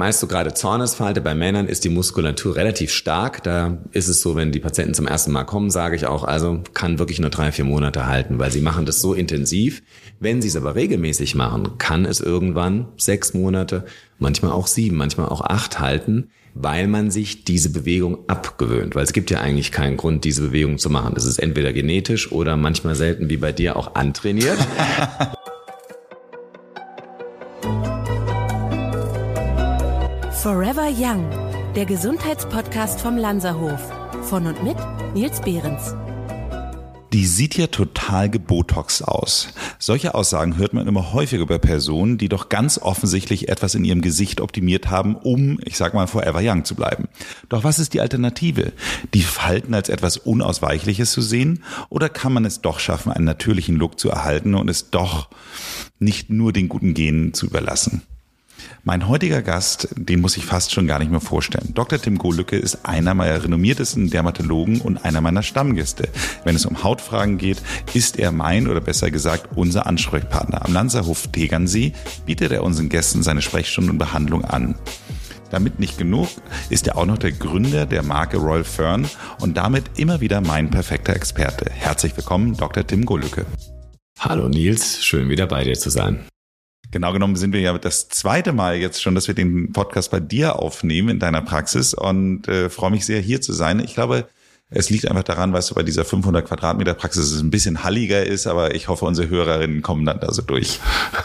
meist so gerade Zornesfalte bei Männern ist die Muskulatur relativ stark. Da ist es so, wenn die Patienten zum ersten Mal kommen, sage ich auch, also kann wirklich nur drei, vier Monate halten, weil sie machen das so intensiv. Wenn sie es aber regelmäßig machen, kann es irgendwann sechs Monate, manchmal auch sieben, manchmal auch acht halten, weil man sich diese Bewegung abgewöhnt. Weil es gibt ja eigentlich keinen Grund, diese Bewegung zu machen. Das ist entweder genetisch oder manchmal selten wie bei dir auch antrainiert. Forever Young, der Gesundheitspodcast vom Lanzerhof. Von und mit Nils Behrens. Die sieht ja total gebotox aus. Solche Aussagen hört man immer häufiger bei Personen, die doch ganz offensichtlich etwas in ihrem Gesicht optimiert haben, um, ich sag mal, forever young zu bleiben. Doch was ist die Alternative? Die Falten als etwas Unausweichliches zu sehen? Oder kann man es doch schaffen, einen natürlichen Look zu erhalten und es doch nicht nur den guten Genen zu überlassen? Mein heutiger Gast, den muss ich fast schon gar nicht mehr vorstellen. Dr. Tim Golücke ist einer meiner renommiertesten Dermatologen und einer meiner Stammgäste. Wenn es um Hautfragen geht, ist er mein oder besser gesagt unser Ansprechpartner. Am Lanzerhof Tegernsee bietet er unseren Gästen seine Sprechstunde und Behandlung an. Damit nicht genug, ist er auch noch der Gründer der Marke Royal Fern und damit immer wieder mein perfekter Experte. Herzlich willkommen, Dr. Tim Golücke. Hallo Nils, schön wieder bei dir zu sein. Genau genommen sind wir ja das zweite Mal jetzt schon, dass wir den Podcast bei dir aufnehmen in deiner Praxis und äh, freue mich sehr, hier zu sein. Ich glaube, es liegt einfach daran, weißt du, bei dieser 500 Quadratmeter Praxis es ein bisschen halliger ist, aber ich hoffe, unsere Hörerinnen kommen dann da so durch.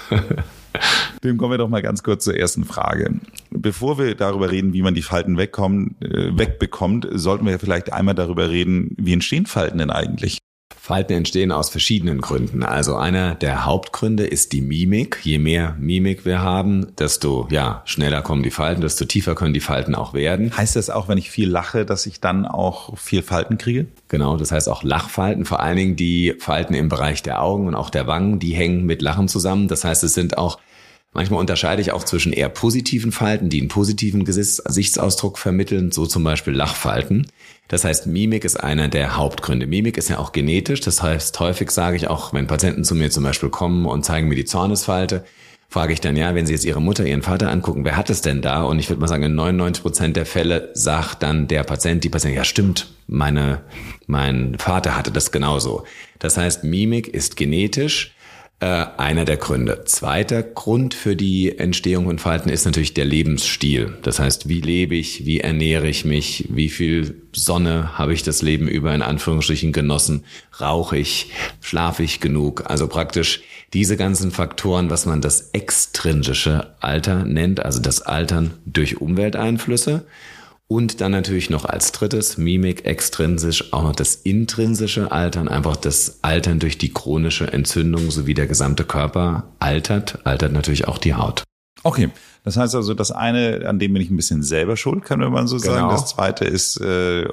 Dem kommen wir doch mal ganz kurz zur ersten Frage. Bevor wir darüber reden, wie man die Falten wegkommen, äh, wegbekommt, sollten wir vielleicht einmal darüber reden, wie entstehen Falten denn eigentlich? Falten entstehen aus verschiedenen Gründen. Also einer der Hauptgründe ist die Mimik. Je mehr Mimik wir haben, desto ja, schneller kommen die Falten, desto tiefer können die Falten auch werden. Heißt das auch, wenn ich viel lache, dass ich dann auch viel Falten kriege? Genau, das heißt auch Lachfalten, vor allen Dingen die Falten im Bereich der Augen und auch der Wangen, die hängen mit Lachen zusammen. Das heißt, es sind auch Manchmal unterscheide ich auch zwischen eher positiven Falten, die einen positiven Gesichtsausdruck vermitteln, so zum Beispiel Lachfalten. Das heißt, Mimik ist einer der Hauptgründe. Mimik ist ja auch genetisch. Das heißt, häufig sage ich auch, wenn Patienten zu mir zum Beispiel kommen und zeigen mir die Zornesfalte, frage ich dann, ja, wenn Sie jetzt Ihre Mutter, Ihren Vater angucken, wer hat es denn da? Und ich würde mal sagen, in 99 Prozent der Fälle sagt dann der Patient, die Patientin, ja stimmt, meine, mein Vater hatte das genauso. Das heißt, Mimik ist genetisch äh, einer der Gründe. Zweiter Grund für die Entstehung von Falten ist natürlich der Lebensstil. Das heißt, wie lebe ich, wie ernähre ich mich, wie viel Sonne habe ich das Leben über in Anführungsstrichen genossen, rauche ich, schlafe ich genug. Also praktisch diese ganzen Faktoren, was man das extrinsische Alter nennt, also das Altern durch Umwelteinflüsse. Und dann natürlich noch als drittes, Mimik extrinsisch, auch noch das intrinsische Altern, einfach das Altern durch die chronische Entzündung sowie der gesamte Körper altert, altert natürlich auch die Haut. Okay, das heißt also, das eine, an dem bin ich ein bisschen selber schuld, kann man so sagen. Genau. Das zweite ist, äh,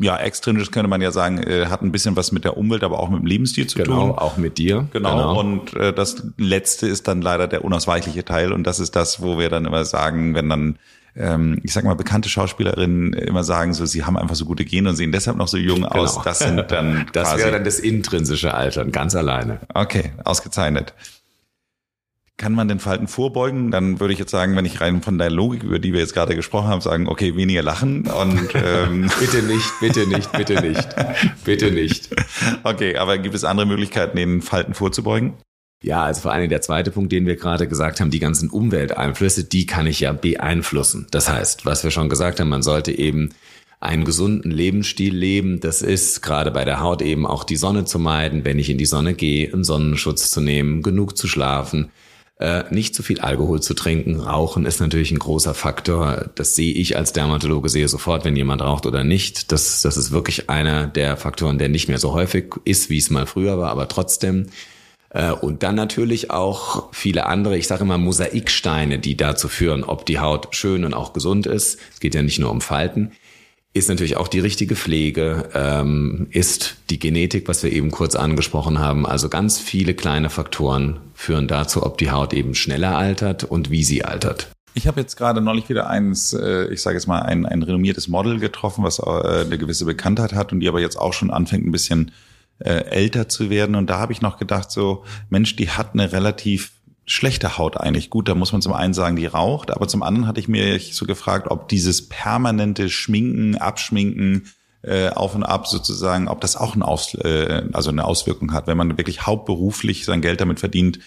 ja, extrinsisch könnte man ja sagen, äh, hat ein bisschen was mit der Umwelt, aber auch mit dem Lebensstil zu genau, tun. Genau, auch mit dir. Genau. genau. Und äh, das letzte ist dann leider der unausweichliche Teil und das ist das, wo wir dann immer sagen, wenn dann ähm, ich sag mal, bekannte Schauspielerinnen immer sagen, so, sie haben einfach so gute Gene und sehen deshalb noch so jung genau. aus. Das sind dann Das wäre dann das intrinsische Altern, ganz alleine. Okay, ausgezeichnet. Kann man den Falten vorbeugen? Dann würde ich jetzt sagen, wenn ich rein von der Logik, über die wir jetzt gerade gesprochen haben, sagen, okay, weniger lachen und ähm bitte nicht, bitte nicht, bitte nicht, bitte nicht. Okay, aber gibt es andere Möglichkeiten, den Falten vorzubeugen? Ja, also vor allem der zweite Punkt, den wir gerade gesagt haben, die ganzen Umwelteinflüsse, die kann ich ja beeinflussen. Das heißt, was wir schon gesagt haben, man sollte eben einen gesunden Lebensstil leben. Das ist gerade bei der Haut eben auch die Sonne zu meiden, wenn ich in die Sonne gehe, einen Sonnenschutz zu nehmen, genug zu schlafen, äh, nicht zu viel Alkohol zu trinken. Rauchen ist natürlich ein großer Faktor. Das sehe ich als Dermatologe sehe sofort, wenn jemand raucht oder nicht. Das, das ist wirklich einer der Faktoren, der nicht mehr so häufig ist, wie es mal früher war, aber trotzdem und dann natürlich auch viele andere, ich sage immer Mosaiksteine, die dazu führen, ob die Haut schön und auch gesund ist. Es geht ja nicht nur um Falten. Ist natürlich auch die richtige Pflege, ähm, ist die Genetik, was wir eben kurz angesprochen haben. Also ganz viele kleine Faktoren führen dazu, ob die Haut eben schneller altert und wie sie altert. Ich habe jetzt gerade neulich wieder eins, äh, ich sage jetzt mal, ein, ein renommiertes Model getroffen, was äh, eine gewisse Bekanntheit hat und die aber jetzt auch schon anfängt, ein bisschen äh, älter zu werden. Und da habe ich noch gedacht, so, Mensch, die hat eine relativ schlechte Haut eigentlich? Gut, da muss man zum einen sagen, die raucht, aber zum anderen hatte ich mir so gefragt, ob dieses permanente Schminken, Abschminken, äh, auf und ab sozusagen, ob das auch ein Aus, äh, also eine Auswirkung hat, wenn man wirklich hauptberuflich sein Geld damit verdient,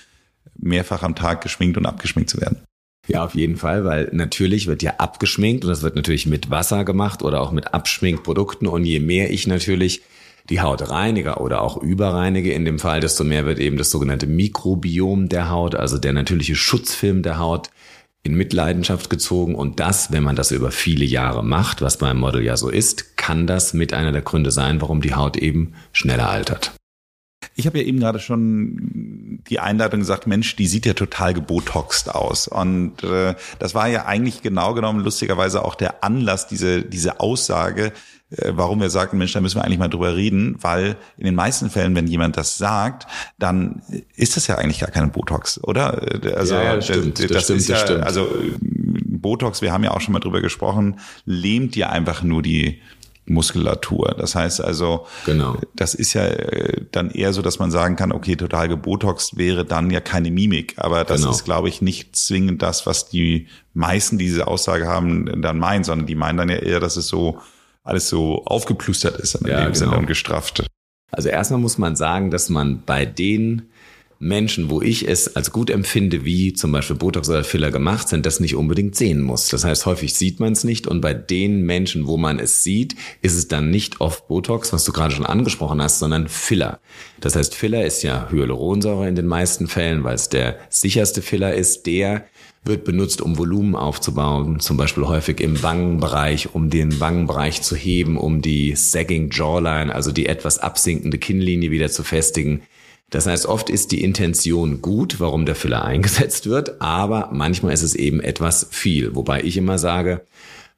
mehrfach am Tag geschminkt und abgeschminkt zu werden. Ja, auf jeden Fall, weil natürlich wird ja abgeschminkt und das wird natürlich mit Wasser gemacht oder auch mit Abschminkprodukten und je mehr ich natürlich die Haut reinige oder auch überreinige in dem Fall, desto mehr wird eben das sogenannte Mikrobiom der Haut, also der natürliche Schutzfilm der Haut, in Mitleidenschaft gezogen. Und das, wenn man das über viele Jahre macht, was beim Model ja so ist, kann das mit einer der Gründe sein, warum die Haut eben schneller altert. Ich habe ja eben gerade schon die Einleitung gesagt, Mensch, die sieht ja total gebotoxt aus. Und äh, das war ja eigentlich genau genommen lustigerweise auch der Anlass, diese, diese Aussage, warum wir sagten, Mensch, da müssen wir eigentlich mal drüber reden, weil in den meisten Fällen, wenn jemand das sagt, dann ist das ja eigentlich gar keine Botox, oder? Also ja, ja, stimmt, das, das, stimmt, ist ja, stimmt. also Botox, wir haben ja auch schon mal drüber gesprochen, lähmt ja einfach nur die Muskulatur. Das heißt also, genau. das ist ja äh, dann eher so, dass man sagen kann, okay, total gebotoxt wäre dann ja keine Mimik. Aber das genau. ist, glaube ich, nicht zwingend das, was die meisten, die diese Aussage haben, dann meinen, sondern die meinen dann ja eher, dass es so alles so aufgeplustert ist in ja, dem genau. Und gestrafft. Also erstmal muss man sagen, dass man bei den Menschen, wo ich es als gut empfinde, wie zum Beispiel Botox oder Filler gemacht sind, das nicht unbedingt sehen muss. Das heißt, häufig sieht man es nicht und bei den Menschen, wo man es sieht, ist es dann nicht oft Botox, was du gerade schon angesprochen hast, sondern Filler. Das heißt, Filler ist ja Hyaluronsäure in den meisten Fällen, weil es der sicherste Filler ist, der wird benutzt, um Volumen aufzubauen, zum Beispiel häufig im Wangenbereich, um den Wangenbereich zu heben, um die Sagging Jawline, also die etwas absinkende Kinnlinie wieder zu festigen. Das heißt, oft ist die Intention gut, warum der Filler eingesetzt wird, aber manchmal ist es eben etwas viel. Wobei ich immer sage,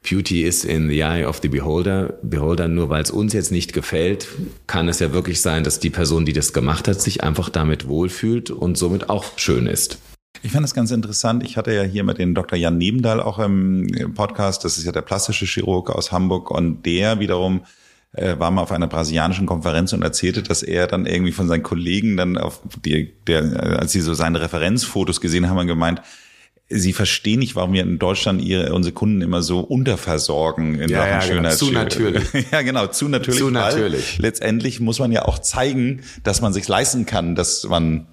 Beauty is in the eye of the beholder. Beholder, nur weil es uns jetzt nicht gefällt, kann es ja wirklich sein, dass die Person, die das gemacht hat, sich einfach damit wohlfühlt und somit auch schön ist. Ich fand das ganz interessant. Ich hatte ja hier mit den Dr. Jan Nebendahl auch im Podcast. Das ist ja der plastische Chirurg aus Hamburg und der wiederum äh, war mal auf einer brasilianischen Konferenz und erzählte, dass er dann irgendwie von seinen Kollegen dann auf die, der, als sie so seine Referenzfotos gesehen haben, gemeint, sie verstehen nicht, warum wir in Deutschland ihre, unsere Kunden immer so unterversorgen in ja, Sachen ja, Schönheit. Genau. Zu natürlich. ja, genau, zu natürlich. Zu natürlich. Letztendlich muss man ja auch zeigen, dass man sich leisten kann, dass man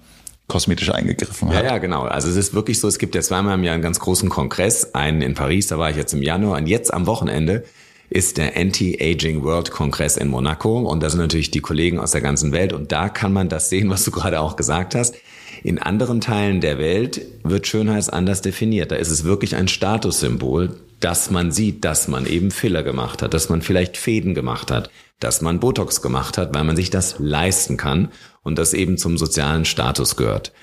kosmetisch eingegriffen hat. Ja, ja, genau. Also es ist wirklich so, es gibt ja zweimal im Jahr einen ganz großen Kongress, einen in Paris, da war ich jetzt im Januar und jetzt am Wochenende ist der Anti-Aging World Kongress in Monaco und da sind natürlich die Kollegen aus der ganzen Welt und da kann man das sehen, was du gerade auch gesagt hast. In anderen Teilen der Welt wird Schönheit anders definiert. Da ist es wirklich ein Statussymbol, dass man sieht, dass man eben Filler gemacht hat, dass man vielleicht Fäden gemacht hat, dass man Botox gemacht hat, weil man sich das leisten kann und das eben zum sozialen Status gehört.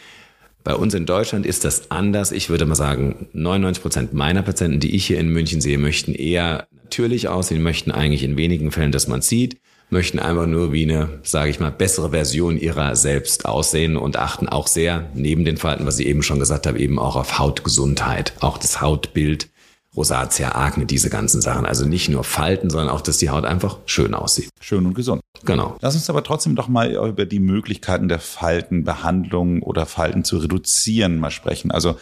Bei uns in Deutschland ist das anders. Ich würde mal sagen, 99 Prozent meiner Patienten, die ich hier in München sehe, möchten eher natürlich aussehen, möchten eigentlich in wenigen Fällen, dass man sieht, möchten einfach nur wie eine, sage ich mal, bessere Version ihrer selbst aussehen und achten auch sehr, neben den Falten, was ich eben schon gesagt habe, eben auch auf Hautgesundheit, auch das Hautbild Rosatia, Akne, diese ganzen Sachen. Also nicht nur Falten, sondern auch, dass die Haut einfach schön aussieht. Schön und gesund. Genau. Lass uns aber trotzdem doch mal über die Möglichkeiten der Faltenbehandlung oder Falten zu reduzieren mal sprechen. Also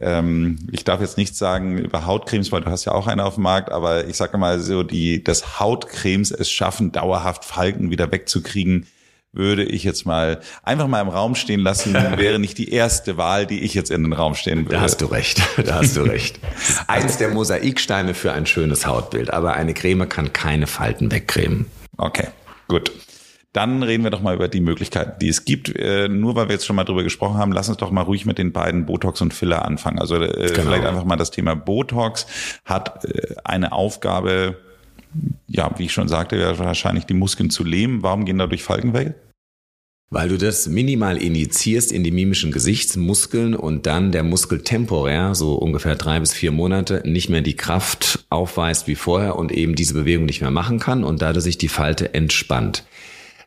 ähm, ich darf jetzt nichts sagen über Hautcremes, weil du hast ja auch eine auf dem Markt, aber ich sage mal so, die, das Hautcremes es schaffen, dauerhaft Falten wieder wegzukriegen würde ich jetzt mal einfach mal im Raum stehen lassen, wäre nicht die erste Wahl, die ich jetzt in den Raum stehen würde. Da hast du recht, da hast du recht. Eins der Mosaiksteine für ein schönes Hautbild, aber eine Creme kann keine Falten wegcremen. Okay, gut. Dann reden wir doch mal über die Möglichkeiten, die es gibt. Äh, nur weil wir jetzt schon mal drüber gesprochen haben, lass uns doch mal ruhig mit den beiden Botox und Filler anfangen. Also äh, genau. vielleicht einfach mal das Thema Botox hat äh, eine Aufgabe, ja, wie ich schon sagte, wahrscheinlich die Muskeln zu lähmen. Warum gehen dadurch Falten weg? Weil du das minimal injizierst in die mimischen Gesichtsmuskeln und dann der Muskel temporär, so ungefähr drei bis vier Monate, nicht mehr die Kraft aufweist wie vorher und eben diese Bewegung nicht mehr machen kann und dadurch sich die Falte entspannt.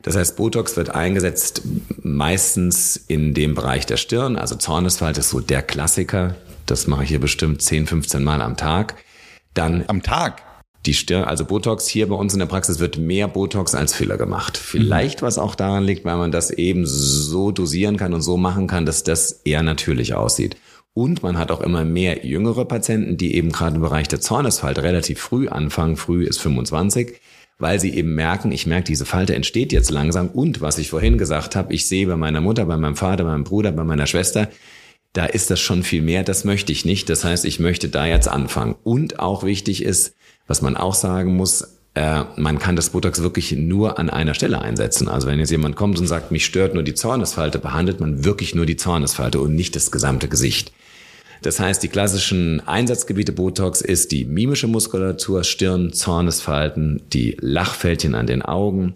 Das heißt, Botox wird eingesetzt meistens in dem Bereich der Stirn, also Zornesfalte ist so der Klassiker. Das mache ich hier bestimmt 10, 15 Mal am Tag. Dann am Tag. Die Stirn, also Botox hier bei uns in der Praxis wird mehr Botox als Filler gemacht. Vielleicht was auch daran liegt, weil man das eben so dosieren kann und so machen kann, dass das eher natürlich aussieht. Und man hat auch immer mehr jüngere Patienten, die eben gerade im Bereich der Zornesfalte relativ früh anfangen. Früh ist 25 weil sie eben merken, ich merke, diese Falte entsteht jetzt langsam. Und was ich vorhin gesagt habe, ich sehe bei meiner Mutter, bei meinem Vater, bei meinem Bruder, bei meiner Schwester, da ist das schon viel mehr, das möchte ich nicht. Das heißt, ich möchte da jetzt anfangen. Und auch wichtig ist, was man auch sagen muss, äh, man kann das Botox wirklich nur an einer Stelle einsetzen. Also wenn jetzt jemand kommt und sagt, mich stört nur die Zornesfalte, behandelt man wirklich nur die Zornesfalte und nicht das gesamte Gesicht. Das heißt, die klassischen Einsatzgebiete Botox ist die mimische Muskulatur, Stirn, Zornesfalten, die Lachfältchen an den Augen.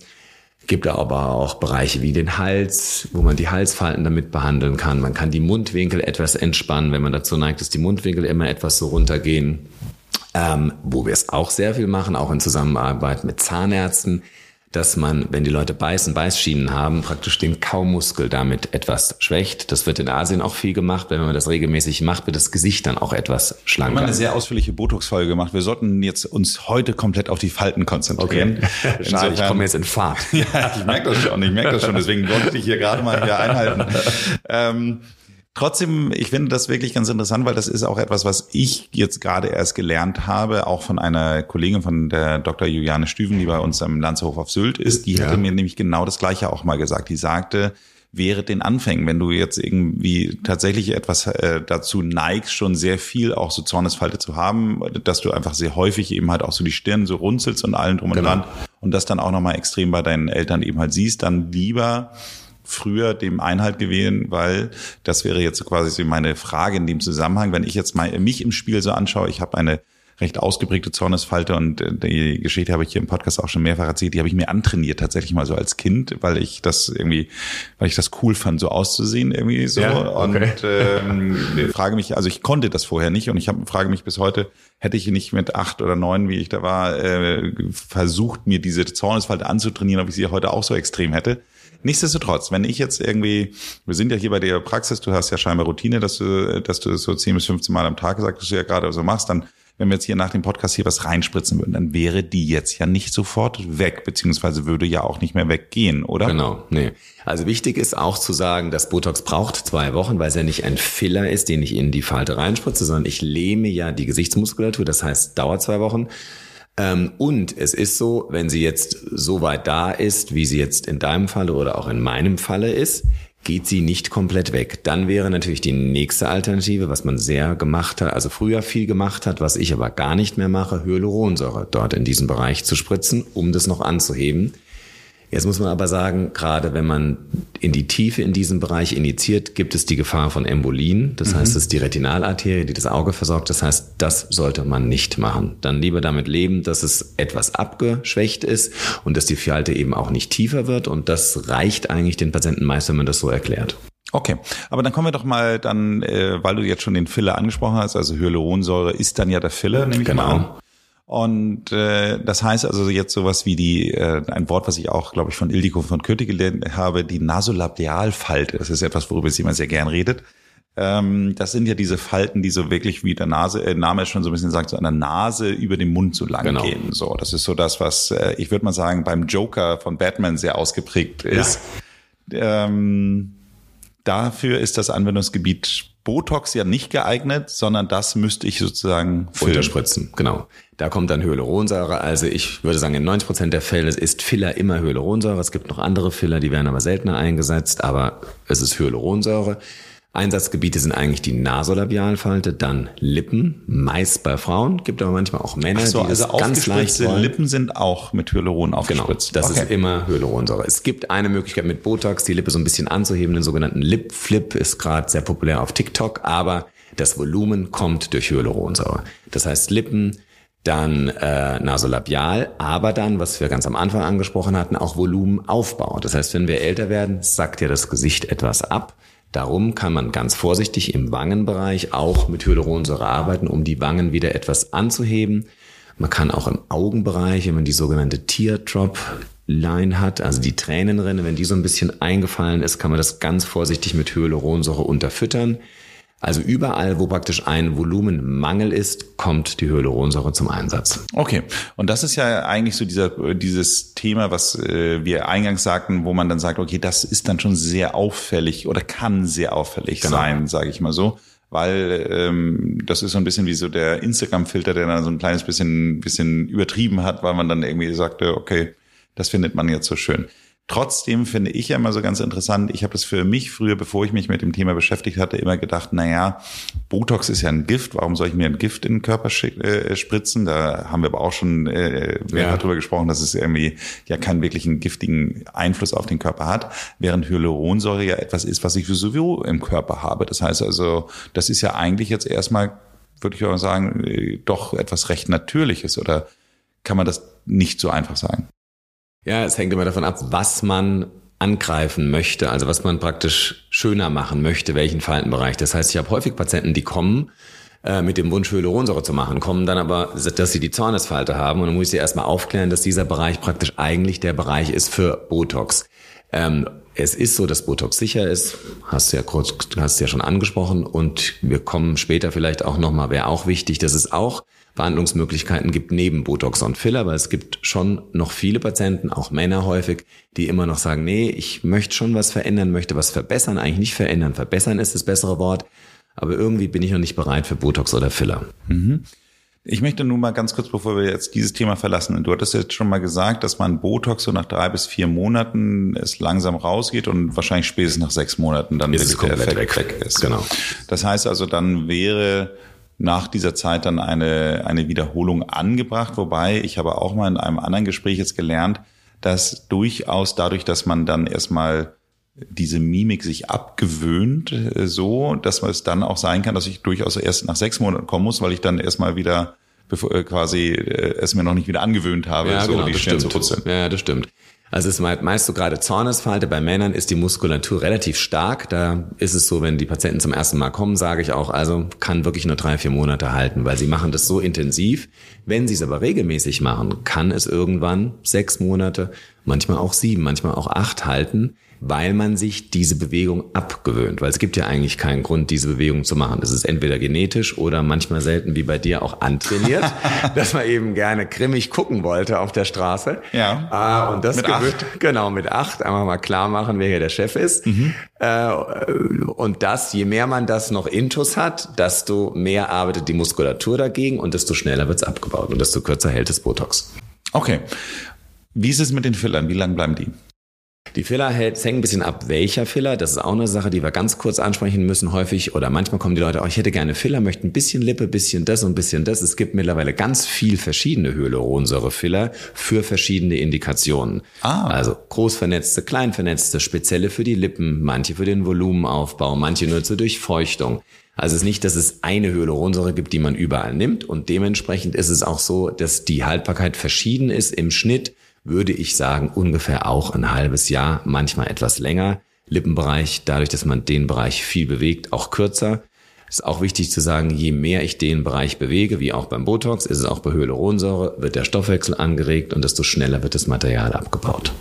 Gibt aber auch Bereiche wie den Hals, wo man die Halsfalten damit behandeln kann. Man kann die Mundwinkel etwas entspannen, wenn man dazu neigt, dass die Mundwinkel immer etwas so runtergehen. Ähm, wo wir es auch sehr viel machen, auch in Zusammenarbeit mit Zahnärzten, dass man, wenn die Leute Beißen, Beißschienen haben, praktisch den Kaumuskel damit etwas schwächt. Das wird in Asien auch viel gemacht. Wenn man das regelmäßig macht, wird das Gesicht dann auch etwas schlanker. Wir haben eine sehr ausführliche Botox-Folge gemacht. Wir sollten jetzt uns heute komplett auf die Falten konzentrieren. Okay. Schade, ich komme jetzt in Fahrt. ja, ich merke das schon, ich merke das schon. Deswegen wollte ich hier gerade mal hier einhalten. Ähm, Trotzdem, ich finde das wirklich ganz interessant, weil das ist auch etwas, was ich jetzt gerade erst gelernt habe, auch von einer Kollegin von der Dr. Juliane Stüven, die bei uns am Landshof auf Sylt ist. Die ja. hatte mir nämlich genau das Gleiche auch mal gesagt. Die sagte, während den Anfängen, wenn du jetzt irgendwie tatsächlich etwas äh, dazu neigst, schon sehr viel auch so Zornesfalte zu haben, dass du einfach sehr häufig eben halt auch so die Stirn so runzelst und allen drum und genau. dran und das dann auch nochmal extrem bei deinen Eltern eben halt siehst, dann lieber früher dem Einhalt gewählen, weil das wäre jetzt quasi so meine Frage in dem Zusammenhang, wenn ich jetzt mal mich im Spiel so anschaue, ich habe eine recht ausgeprägte Zornesfalte und äh, die Geschichte habe ich hier im Podcast auch schon mehrfach erzählt, die habe ich mir antrainiert tatsächlich mal so als Kind, weil ich das irgendwie, weil ich das cool fand, so auszusehen irgendwie so ja, okay. und ähm, frage mich, also ich konnte das vorher nicht und ich hab, frage mich bis heute, hätte ich nicht mit acht oder neun, wie ich da war, äh, versucht mir diese Zornesfalte anzutrainieren, ob ich sie heute auch so extrem hätte. Nichtsdestotrotz, wenn ich jetzt irgendwie, wir sind ja hier bei der Praxis, du hast ja scheinbar Routine, dass du, dass du so 10 bis 15 Mal am Tag gesagt, dass du ja gerade so machst, dann wenn wir jetzt hier nach dem Podcast hier was reinspritzen würden, dann wäre die jetzt ja nicht sofort weg, beziehungsweise würde ja auch nicht mehr weggehen, oder? Genau, nee. Also wichtig ist auch zu sagen, dass Botox braucht zwei Wochen, weil es ja nicht ein Filler ist, den ich in die Falte reinspritze, sondern ich lähme ja die Gesichtsmuskulatur, das heißt, dauert zwei Wochen. Ähm, und es ist so, wenn sie jetzt so weit da ist, wie sie jetzt in deinem Falle oder auch in meinem Falle ist, geht sie nicht komplett weg. Dann wäre natürlich die nächste Alternative, was man sehr gemacht hat, also früher viel gemacht hat, was ich aber gar nicht mehr mache, Hyaluronsäure dort in diesem Bereich zu spritzen, um das noch anzuheben. Jetzt muss man aber sagen, gerade wenn man in die Tiefe in diesem Bereich initiiert, gibt es die Gefahr von Embolien. Das mhm. heißt, es ist die Retinalarterie, die das Auge versorgt. Das heißt, das sollte man nicht machen. Dann lieber damit leben, dass es etwas abgeschwächt ist und dass die Falte eben auch nicht tiefer wird. Und das reicht eigentlich den Patienten meist, wenn man das so erklärt. Okay, aber dann kommen wir doch mal dann, äh, weil du jetzt schon den Filler angesprochen hast, also Hyaluronsäure ist dann ja der Filler, nehme ich genau. mal an. Und äh, das heißt also jetzt sowas wie die, äh, ein Wort, was ich auch, glaube ich, von Ildiko von Köthe gelernt habe, die Nasolabialfalte. Das ist etwas, worüber sie immer sehr gern redet. Ähm, das sind ja diese Falten, die so wirklich wie der Nase, äh, Name schon so ein bisschen sagt, so an der Nase über den Mund so lang genau. gehen. So, das ist so das, was äh, ich würde mal sagen beim Joker von Batman sehr ausgeprägt ist. Ja. Ähm, dafür ist das Anwendungsgebiet Botox ja nicht geeignet, sondern das müsste ich sozusagen unterspritzen. Genau. Da kommt dann Hyaluronsäure. Also ich würde sagen, in 90 Prozent der Fälle ist Filler immer Hyaluronsäure. Es gibt noch andere Filler, die werden aber seltener eingesetzt, aber es ist Hyaluronsäure. Einsatzgebiete sind eigentlich die Nasolabialfalte, dann Lippen, meist bei Frauen, gibt aber manchmal auch Männer, Ach so, die also das ganz leicht wollen. Lippen sind auch mit Hyaluron genau, aufgespritzt. Genau, das okay. ist immer Hyaluronsäure. Es gibt eine Möglichkeit mit Botox, die Lippe so ein bisschen anzuheben, den sogenannten Lip Flip ist gerade sehr populär auf TikTok, aber das Volumen kommt durch Hyaluronsäure. Das heißt Lippen, dann äh, nasolabial, aber dann, was wir ganz am Anfang angesprochen hatten, auch Volumenaufbau. Das heißt, wenn wir älter werden, sackt ja das Gesicht etwas ab. Darum kann man ganz vorsichtig im Wangenbereich auch mit Hyaluronsäure arbeiten, um die Wangen wieder etwas anzuheben. Man kann auch im Augenbereich, wenn man die sogenannte Teardrop Line hat, also die Tränenrinne, wenn die so ein bisschen eingefallen ist, kann man das ganz vorsichtig mit Hyaluronsäure unterfüttern. Also überall, wo praktisch ein Volumenmangel ist, kommt die Hyaluronsäure zum Einsatz. Okay, und das ist ja eigentlich so dieser, dieses Thema, was äh, wir eingangs sagten, wo man dann sagt, okay, das ist dann schon sehr auffällig oder kann sehr auffällig genau. sein, sage ich mal so weil ähm, das ist so ein bisschen wie so der Instagram-Filter, der dann so ein kleines bisschen, bisschen übertrieben hat, weil man dann irgendwie sagte, okay, das findet man jetzt so schön. Trotzdem finde ich ja immer so ganz interessant, ich habe das für mich früher, bevor ich mich mit dem Thema beschäftigt hatte, immer gedacht, naja, Botox ist ja ein Gift, warum soll ich mir ein Gift in den Körper äh, spritzen? Da haben wir aber auch schon äh, ja. darüber gesprochen, dass es irgendwie ja keinen wirklichen giftigen Einfluss auf den Körper hat, während Hyaluronsäure ja etwas ist, was ich sowieso im Körper habe. Das heißt also, das ist ja eigentlich jetzt erstmal, würde ich auch sagen, äh, doch etwas recht Natürliches oder kann man das nicht so einfach sagen? Ja, es hängt immer davon ab, was man angreifen möchte, also was man praktisch schöner machen möchte, welchen Faltenbereich. Das heißt, ich habe häufig Patienten, die kommen äh, mit dem Wunsch, Hyaluronsäure zu machen, kommen dann aber, dass sie die Zornesfalte haben und dann muss ich sie erstmal aufklären, dass dieser Bereich praktisch eigentlich der Bereich ist für Botox. Ähm, es ist so, dass Botox sicher ist, hast du ja kurz, hast du ja schon angesprochen und wir kommen später vielleicht auch nochmal, wäre auch wichtig, dass es auch Behandlungsmöglichkeiten gibt neben Botox und Filler, weil es gibt schon noch viele Patienten, auch Männer häufig, die immer noch sagen, nee, ich möchte schon was verändern, möchte was verbessern, eigentlich nicht verändern. Verbessern ist das bessere Wort, aber irgendwie bin ich noch nicht bereit für Botox oder Filler. Mhm. Ich möchte nun mal ganz kurz, bevor wir jetzt dieses Thema verlassen, du hattest jetzt schon mal gesagt, dass man Botox so nach drei bis vier Monaten es langsam rausgeht und wahrscheinlich spätestens nach sechs Monaten dann ist der Effekt weg, weg ist. Genau. Das heißt also, dann wäre nach dieser Zeit dann eine, eine Wiederholung angebracht. Wobei ich habe auch mal in einem anderen Gespräch jetzt gelernt, dass durchaus dadurch, dass man dann erstmal diese Mimik sich abgewöhnt, äh, so, dass es dann auch sein kann, dass ich durchaus erst nach sechs Monaten kommen muss, weil ich dann erstmal wieder bevor, äh, quasi äh, es mir noch nicht wieder angewöhnt habe, ja, so genau, die das stimmt. zu putzen. Ja, das stimmt. Also es ist meist so gerade Zornesfalte. Bei Männern ist die Muskulatur relativ stark. Da ist es so, wenn die Patienten zum ersten Mal kommen, sage ich auch, also kann wirklich nur drei, vier Monate halten, weil sie machen das so intensiv. Wenn sie es aber regelmäßig machen, kann es irgendwann sechs Monate, manchmal auch sieben, manchmal auch acht halten weil man sich diese Bewegung abgewöhnt. Weil es gibt ja eigentlich keinen Grund, diese Bewegung zu machen. Das ist entweder genetisch oder manchmal selten wie bei dir auch antrainiert, dass man eben gerne grimmig gucken wollte auf der Straße. Ja. Ah, und das mit acht. Genau, mit acht. Einmal mal klar machen, wer hier der Chef ist. Mhm. Äh, und das, je mehr man das noch intus hat, desto mehr arbeitet die Muskulatur dagegen und desto schneller wird's abgebaut und desto kürzer hält das Botox. Okay. Wie ist es mit den Fillern? Wie lang bleiben die? Die Filler hängt ein bisschen ab, welcher Filler. Das ist auch eine Sache, die wir ganz kurz ansprechen müssen häufig. Oder manchmal kommen die Leute, oh, ich hätte gerne Filler, möchte ein bisschen Lippe, bisschen das und ein bisschen das. Es gibt mittlerweile ganz viel verschiedene Hyaluronsäure-Filler für verschiedene Indikationen. Ah. Also groß vernetzte, klein vernetzte, spezielle für die Lippen, manche für den Volumenaufbau, manche nur zur Durchfeuchtung. Also es ist nicht, dass es eine Hyaluronsäure gibt, die man überall nimmt. Und dementsprechend ist es auch so, dass die Haltbarkeit verschieden ist im Schnitt würde ich sagen, ungefähr auch ein halbes Jahr, manchmal etwas länger. Lippenbereich, dadurch, dass man den Bereich viel bewegt, auch kürzer. Ist auch wichtig zu sagen, je mehr ich den Bereich bewege, wie auch beim Botox, ist es auch bei Hyaluronsäure, wird der Stoffwechsel angeregt und desto schneller wird das Material abgebaut.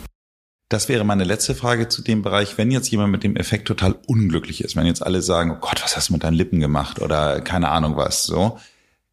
Das wäre meine letzte Frage zu dem Bereich. Wenn jetzt jemand mit dem Effekt total unglücklich ist, wenn jetzt alle sagen, oh Gott, was hast du mit deinen Lippen gemacht oder keine Ahnung was, so,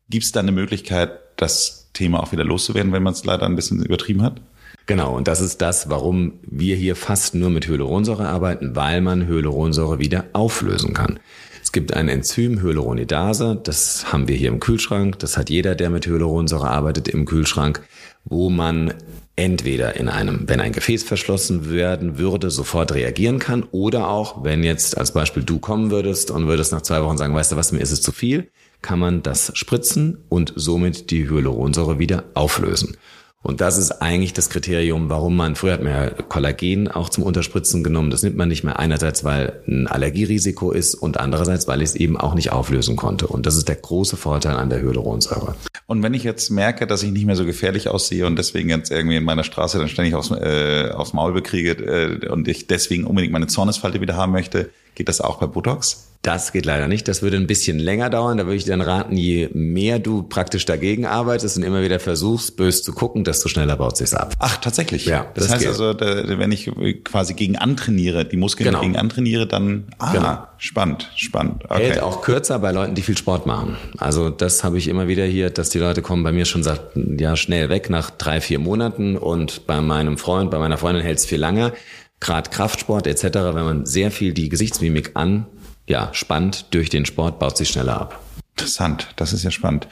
gibt es da eine Möglichkeit, das Thema auch wieder loszuwerden, wenn man es leider ein bisschen übertrieben hat? Genau, und das ist das, warum wir hier fast nur mit Hyaluronsäure arbeiten, weil man Hyaluronsäure wieder auflösen kann. Es gibt ein Enzym Hyaluronidase, das haben wir hier im Kühlschrank, das hat jeder, der mit Hyaluronsäure arbeitet, im Kühlschrank, wo man entweder in einem, wenn ein Gefäß verschlossen werden würde, sofort reagieren kann oder auch, wenn jetzt als Beispiel du kommen würdest und würdest nach zwei Wochen sagen, weißt du was, mir ist es zu viel, kann man das spritzen und somit die Hyaluronsäure wieder auflösen. Und das ist eigentlich das Kriterium, warum man, früher hat man ja Kollagen auch zum Unterspritzen genommen. Das nimmt man nicht mehr einerseits, weil ein Allergierisiko ist und andererseits, weil ich es eben auch nicht auflösen konnte. Und das ist der große Vorteil an der Hyaluronsäure. Und wenn ich jetzt merke, dass ich nicht mehr so gefährlich aussehe und deswegen jetzt irgendwie in meiner Straße dann ständig aufs, äh, aufs Maul bekriege äh, und ich deswegen unbedingt meine Zornesfalte wieder haben möchte, Geht das auch bei Botox? Das geht leider nicht. Das würde ein bisschen länger dauern. Da würde ich dann raten, je mehr du praktisch dagegen arbeitest und immer wieder versuchst, bös zu gucken, desto schneller baut sich's ab. Ach, tatsächlich. Ja, das, das heißt geht. also, da, wenn ich quasi gegen antrainiere, die Muskeln Genau. gegen antrainiere, dann ah, Genau. spannend, spannend. Okay. Hält auch kürzer bei Leuten, die viel Sport machen. Also das habe ich immer wieder hier, dass die Leute kommen bei mir schon sagt, ja schnell weg nach drei, vier Monaten und bei meinem Freund, bei meiner Freundin hält es viel länger. Gerade Kraftsport etc., wenn man sehr viel die Gesichtsmimik an, ja, spannt durch den Sport, baut sich schneller ab. Interessant, das ist ja spannend.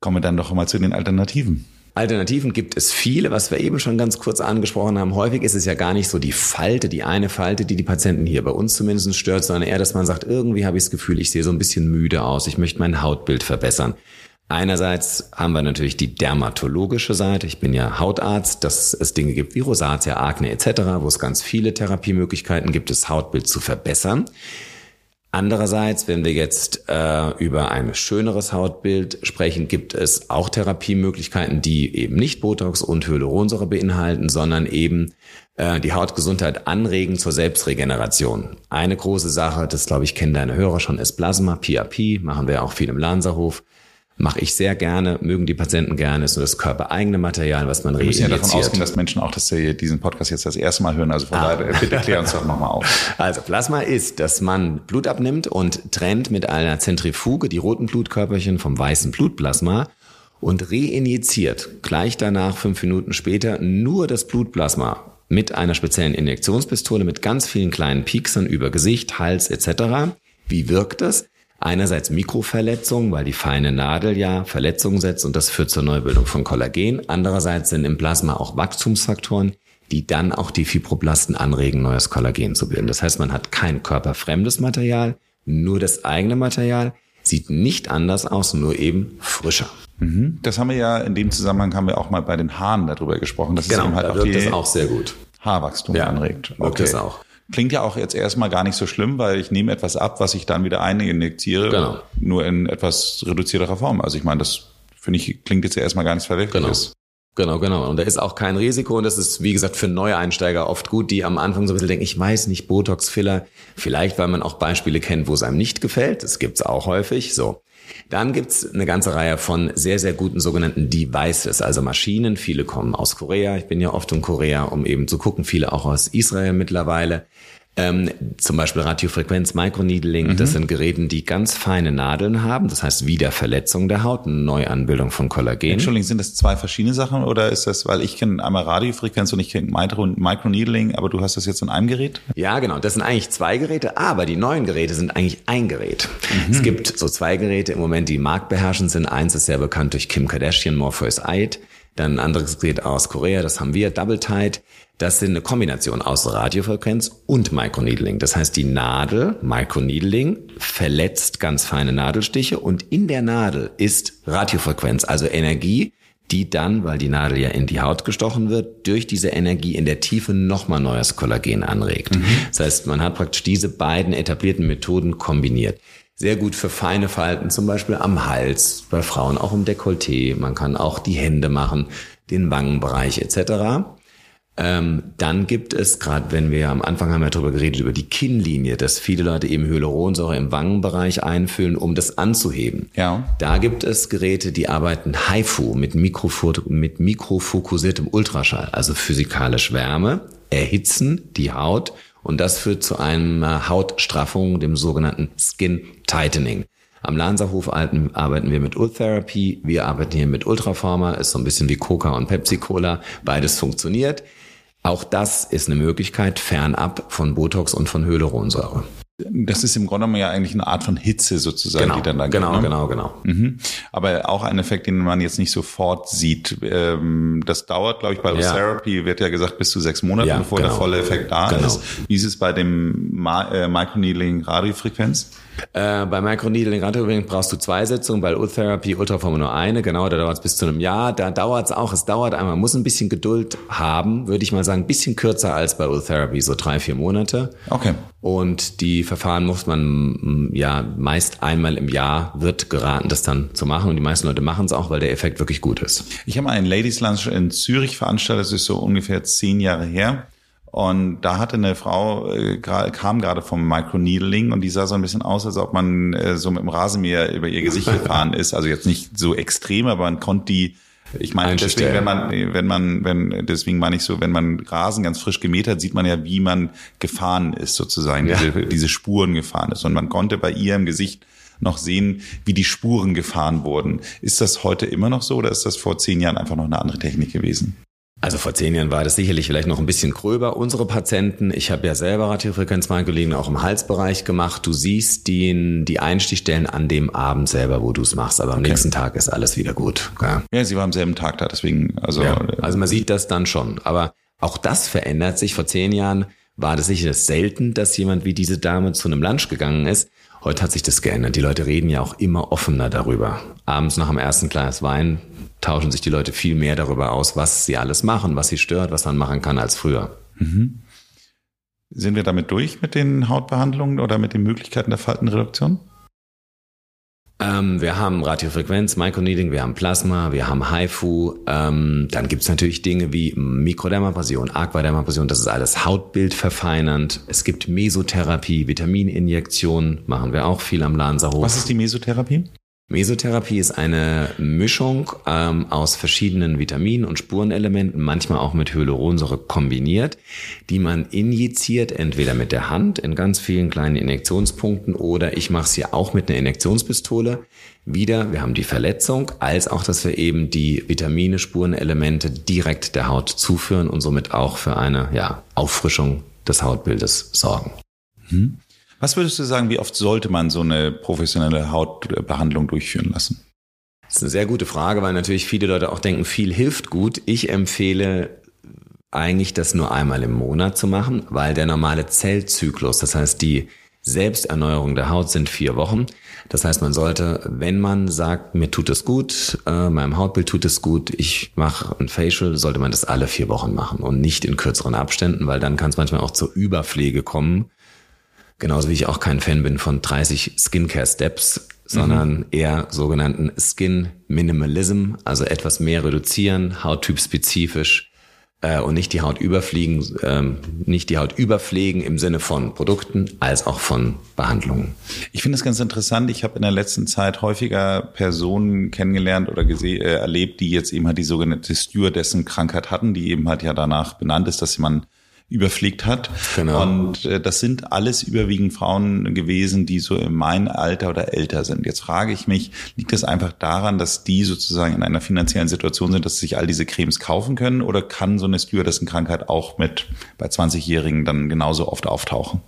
Kommen wir dann doch mal zu den Alternativen. Alternativen gibt es viele, was wir eben schon ganz kurz angesprochen haben. Häufig ist es ja gar nicht so die Falte, die eine Falte, die die Patienten hier bei uns zumindest stört, sondern eher, dass man sagt, irgendwie habe ich das Gefühl, ich sehe so ein bisschen müde aus, ich möchte mein Hautbild verbessern. Einerseits haben wir natürlich die dermatologische Seite. Ich bin ja Hautarzt, dass es Dinge gibt wie Rosatia, Akne etc., wo es ganz viele Therapiemöglichkeiten gibt, das Hautbild zu verbessern. Andererseits, wenn wir jetzt äh, über ein schöneres Hautbild sprechen, gibt es auch Therapiemöglichkeiten, die eben nicht Botox und Hyaluronsäure beinhalten, sondern eben äh, die Hautgesundheit anregen zur Selbstregeneration. Eine große Sache, das glaube ich kennen deine Hörer schon, ist Plasma, PRP, machen wir auch viel im Lanzerhof. Mache ich sehr gerne, mögen die Patienten gerne, ist nur das körpereigene Material, was man Wir müssen ja davon reinjiziert. ausgehen, dass Menschen auch dass sie diesen Podcast jetzt das erste Mal hören. Also von Ah. daher, bitte klär uns doch nochmal auf. Also Plasma ist, dass man Blut abnimmt und trennt mit einer Zentrifuge die roten Blutkörperchen vom weißen Blutplasma und reinjiziert gleich danach, fünf Minuten später, nur das Blutplasma mit einer speziellen Injektionspistole mit ganz vielen kleinen Pieksern über Gesicht, Hals etc. Wie wirkt das? Einerseits Mikroverletzungen, weil die feine Nadel ja Verletzungen setzt und das führt zur Neubildung von Kollagen. Andererseits sind im Plasma auch Wachstumsfaktoren, die dann auch die Fibroblasten anregen, neues Kollagen zu bilden. Das heißt, man hat kein körperfremdes Material, nur das eigene Material, sieht nicht anders aus, nur eben frischer. Das haben wir ja in dem Zusammenhang haben wir auch mal bei den Haaren darüber gesprochen, dass es eben halt da auch wirkt die es auch sehr gut. Haarwachstum Ja, anregt. wirkt es auch. Klingt ja auch jetzt erstmal gar nicht so schlimm, weil ich nehme etwas ab, was ich dann wieder eininjiziere, Genau. nur in etwas reduzierterer Form. Also ich meine, das finde ich klingt jetzt ja erstmal gar nichts Verwerfliches. Genau, genau. Und da ist auch kein Risiko und das ist, wie gesagt, für Neueinsteiger oft gut, die am Anfang so ein bisschen denken, ich weiß nicht, Botox, Filler, vielleicht weil man auch Beispiele kennt, wo es einem nicht gefällt. Das gibt's auch häufig. So. Dann gibt's eine ganze Reihe von sehr, sehr guten sogenannten Devices, also Maschinen. Viele kommen aus Korea. Ich bin ja oft in Korea, um eben zu gucken. Viele auch aus Israel mittlerweile. Ähm, zum Beispiel Radiofrequenz, Microneedling, das sind Geräten, die ganz feine Nadeln haben, das heißt Wiederverletzung der Haut, eine Neuanbildung von Kollagen. Entschuldigung, sind das zwei verschiedene Sachen oder ist das, weil ich kenne einmal Radiofrequenz und ich kenne Micro, Microneedling, aber du hast das jetzt in einem Gerät? Ja, genau. Das sind eigentlich zwei Geräte, aber die neuen Geräte sind eigentlich ein Gerät. Es gibt so zwei Geräte im Moment, die marktbeherrschend sind. Eins ist sehr bekannt durch Kim Kardashian, Morpheus Eid. Dann ein anderes Gerät aus Korea, das haben wir, Double Tide. Das sind eine Kombination aus Radiofrequenz und Microneedling. Das heißt, die Nadel, Microneedling, verletzt ganz feine Nadelstiche und in der Nadel ist Radiofrequenz, also Energie, die dann, weil die Nadel ja in die Haut gestochen wird, durch diese Energie in der Tiefe nochmal neues Kollagen anregt. Das heißt, man hat praktisch diese beiden etablierten Methoden kombiniert. Sehr gut für feine Falten, zum Beispiel am Hals, bei Frauen auch im Dekolleté. Man kann auch die Hände machen, den Wangenbereich etc. Ähm, dann gibt es, gerade wenn wir am Anfang haben wir darüber geredet, über die Kinnlinie, dass viele Leute eben Hyaluronsäure im Wangenbereich einfüllen, um das anzuheben. Ja. Da gibt es Geräte, die arbeiten HIFU mit, Mikrofu mit mikrofokussiertem Ultraschall, also physikalisch Wärme, erhitzen die Haut und das führt zu einer Hautstraffung, dem sogenannten Skin Tightening. Am Lanzerhof arbeiten wir mit Ultherapy, wir arbeiten hier mit Ultraformer, ist so ein bisschen wie Coca und Pepsi Cola, beides funktioniert. Auch das ist eine Möglichkeit fernab von Botox und von Hyaluronsäure. Das ist im Grunde genommen ja eigentlich eine Art von Hitze sozusagen, die dann da genau, geht, ne? genau, genau. Mhm. Aber auch ein Effekt, den man jetzt nicht sofort sieht. Ähm, das dauert, glaube ich, bei Ja. Therapy wird ja gesagt bis zu sechs Monate, Ja, bevor der genau. volle Effekt da Genau. ist. Wie ist es bei dem Ma äh, Microneedling Radiofrequenz? Äh, bei Microneedling Radioübergang brauchst du zwei Sitzungen, bei Ultherapy Ultraform nur eine, genau, da dauert es bis zu einem Jahr. Da dauert es auch, es dauert einmal, man muss ein bisschen Geduld haben, würde ich mal sagen, ein bisschen kürzer als bei Ultherapy, so drei, vier Monate. Okay. Und die Verfahren muss man mm, ja meist einmal im Jahr wird geraten, das dann zu machen. Und die meisten Leute machen es auch, weil der Effekt wirklich gut ist. Ich habe mal einen Ladies Lunch in Zürich veranstaltet, das ist so ungefähr zehn Jahre her. Und da hatte eine Frau, äh, kam gerade vom Microneedling und die sah so ein bisschen aus, als ob man äh, so mit dem Rasenmäher über ihr Gesicht gefahren ist. Also jetzt nicht so extrem, aber man konnte die ich meine, deswegen, wenn man, wenn man, wenn, deswegen meine ich so, wenn man Rasen ganz frisch gemäht hat, sieht man ja, wie man gefahren ist, sozusagen, ja. diese, diese Spuren gefahren ist. Und man konnte bei ihr im Gesicht noch sehen, wie die Spuren gefahren wurden. Ist das heute immer noch so oder ist das vor zehn Jahren einfach noch eine andere Technik gewesen? Also vor zehn Jahren war das sicherlich vielleicht noch ein bisschen gröber. Unsere Patienten, ich habe ja selber Radiofrequenzmangolien auch im Halsbereich gemacht. Du siehst die, die Einstichstellen an dem Abend selber, wo du es machst, aber am okay. nächsten Tag ist alles wieder gut. Ja. ja, sie war am selben Tag da, deswegen. Also, ja, also man sieht das dann schon. Aber auch das verändert sich. Vor zehn Jahren war das sicher selten, dass jemand wie diese Dame zu einem Lunch gegangen ist. Heute hat sich das geändert. Die Leute reden ja auch immer offener darüber. Abends nach dem ersten Glas Wein tauschen sich die Leute viel mehr darüber aus, was sie alles machen, was sie stört, was man machen kann als früher. Mhm. Sind wir damit durch mit den Hautbehandlungen oder mit den Möglichkeiten der Faltenreduktion? Ähm, wir haben Radiofrequenz, Microneedling, wir haben Plasma, wir haben HIFU. Ähm, dann gibt's natürlich Dinge wie Mikrodermabrasion, Aquadermabrasion, das ist alles Hautbild verfeinernd. Es gibt Mesotherapie, Vitamininjektionen, machen wir auch viel am Lanserhof. Was ist die Mesotherapie? Mesotherapie ist eine Mischung ähm, aus verschiedenen Vitaminen und Spurenelementen, manchmal auch mit Hyaluronsäure kombiniert, die man injiziert, entweder mit der Hand in ganz vielen kleinen Injektionspunkten oder ich mache es ja auch mit einer Injektionspistole. Wieder, wir haben die Verletzung, als auch, dass wir eben die Vitamine, Spurenelemente direkt der Haut zuführen und somit auch für eine ja, Auffrischung des Hautbildes sorgen. Hm. Was würdest du sagen, wie oft sollte man so eine professionelle Hautbehandlung durchführen lassen? Das ist eine sehr gute Frage, weil natürlich viele Leute auch denken, viel hilft gut. Ich empfehle eigentlich das nur einmal im Monat zu machen, weil der normale Zellzyklus, das heißt die Selbsterneuerung der Haut sind vier Wochen. Das heißt, man sollte, wenn man sagt, mir tut es gut, äh, meinem Hautbild tut es gut, ich mache ein Facial, sollte man das alle vier Wochen machen und nicht in kürzeren Abständen, weil dann kann es manchmal auch zur Überpflege kommen Genauso wie ich auch kein Fan bin von 30 Skincare Steps, sondern mhm. eher sogenannten Skin Minimalism, also etwas mehr reduzieren, hauttypspezifisch äh, und nicht die Haut überfliegen, ähm, nicht die Haut überpflegen im Sinne von Produkten als auch von Behandlungen. Ich finde es ganz interessant. Ich habe in der letzten Zeit häufiger Personen kennengelernt oder gesehen, äh, erlebt, die jetzt eben halt die sogenannte Stewardessen-Krankheit hatten, die eben halt ja danach benannt ist, dass man überfliegt hat. Genau. Und äh, das sind alles überwiegend Frauen gewesen, die so in meinem Alter oder älter sind. Jetzt frage ich mich, liegt das einfach daran, dass die sozusagen in einer finanziellen Situation sind, dass sie sich all diese Cremes kaufen können oder kann so eine Stewardessen-Krankheit auch mit bei 20-Jährigen dann genauso oft auftauchen?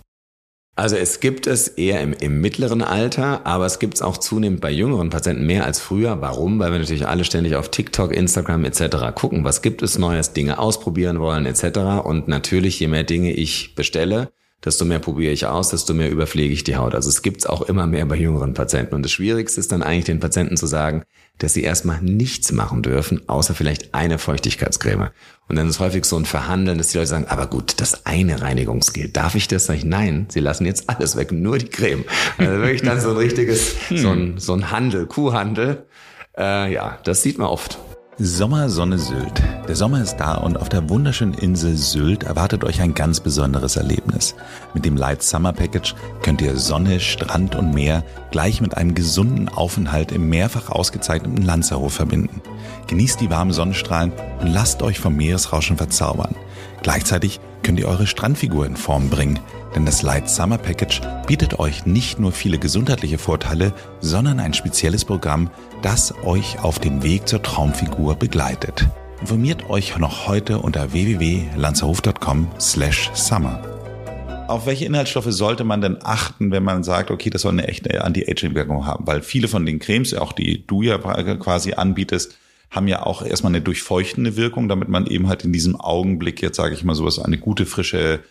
Also es gibt es eher im, im mittleren Alter, aber es gibt es auch zunehmend bei jüngeren Patienten mehr als früher. Warum? Weil wir natürlich alle ständig auf TikTok, Instagram etc. gucken, was gibt es Neues, Dinge ausprobieren wollen etc. Und natürlich, je mehr Dinge ich bestelle, desto mehr probiere ich aus, desto mehr überpflege ich die Haut. Also es gibt es auch immer mehr bei jüngeren Patienten. Und das Schwierigste ist dann eigentlich den Patienten zu sagen, dass sie erstmal nichts machen dürfen, außer vielleicht eine Feuchtigkeitscreme. Und dann ist häufig so ein Verhandeln, dass die Leute sagen, aber gut, das eine Reinigungsgel, darf ich das? Ich, nein, sie lassen jetzt alles weg, nur die Creme. Also wirklich dann so ein richtiges, so ein, so ein Handel, Kuhhandel. Äh, ja, das sieht man oft. Sommer, Sonne, Sylt. Der Sommer ist da und auf der wunderschönen Insel Sylt erwartet euch ein ganz besonderes Erlebnis. Mit dem Light Summer Package könnt ihr Sonne, Strand und Meer gleich mit einem gesunden Aufenthalt im mehrfach ausgezeichneten Lanzerhof verbinden. Genießt die warmen Sonnenstrahlen und lasst euch vom Meeresrauschen verzaubern. Gleichzeitig könnt ihr eure Strandfigur in Form bringen, denn das Light Summer Package bietet euch nicht nur viele gesundheitliche Vorteile, sondern ein spezielles Programm, das euch auf dem Weg zur Traumfigur begleitet. Informiert euch noch heute unter www.lanzerhof.com slash summer. Auf welche Inhaltsstoffe sollte man denn achten, wenn man sagt, okay, das soll eine echte Anti-Aging-Wirkung haben? Weil viele von den Cremes, auch die du ja quasi anbietest, haben ja auch erstmal eine durchfeuchtende Wirkung, damit man eben halt in diesem Augenblick jetzt, sage ich mal, sowas, eine gute, frische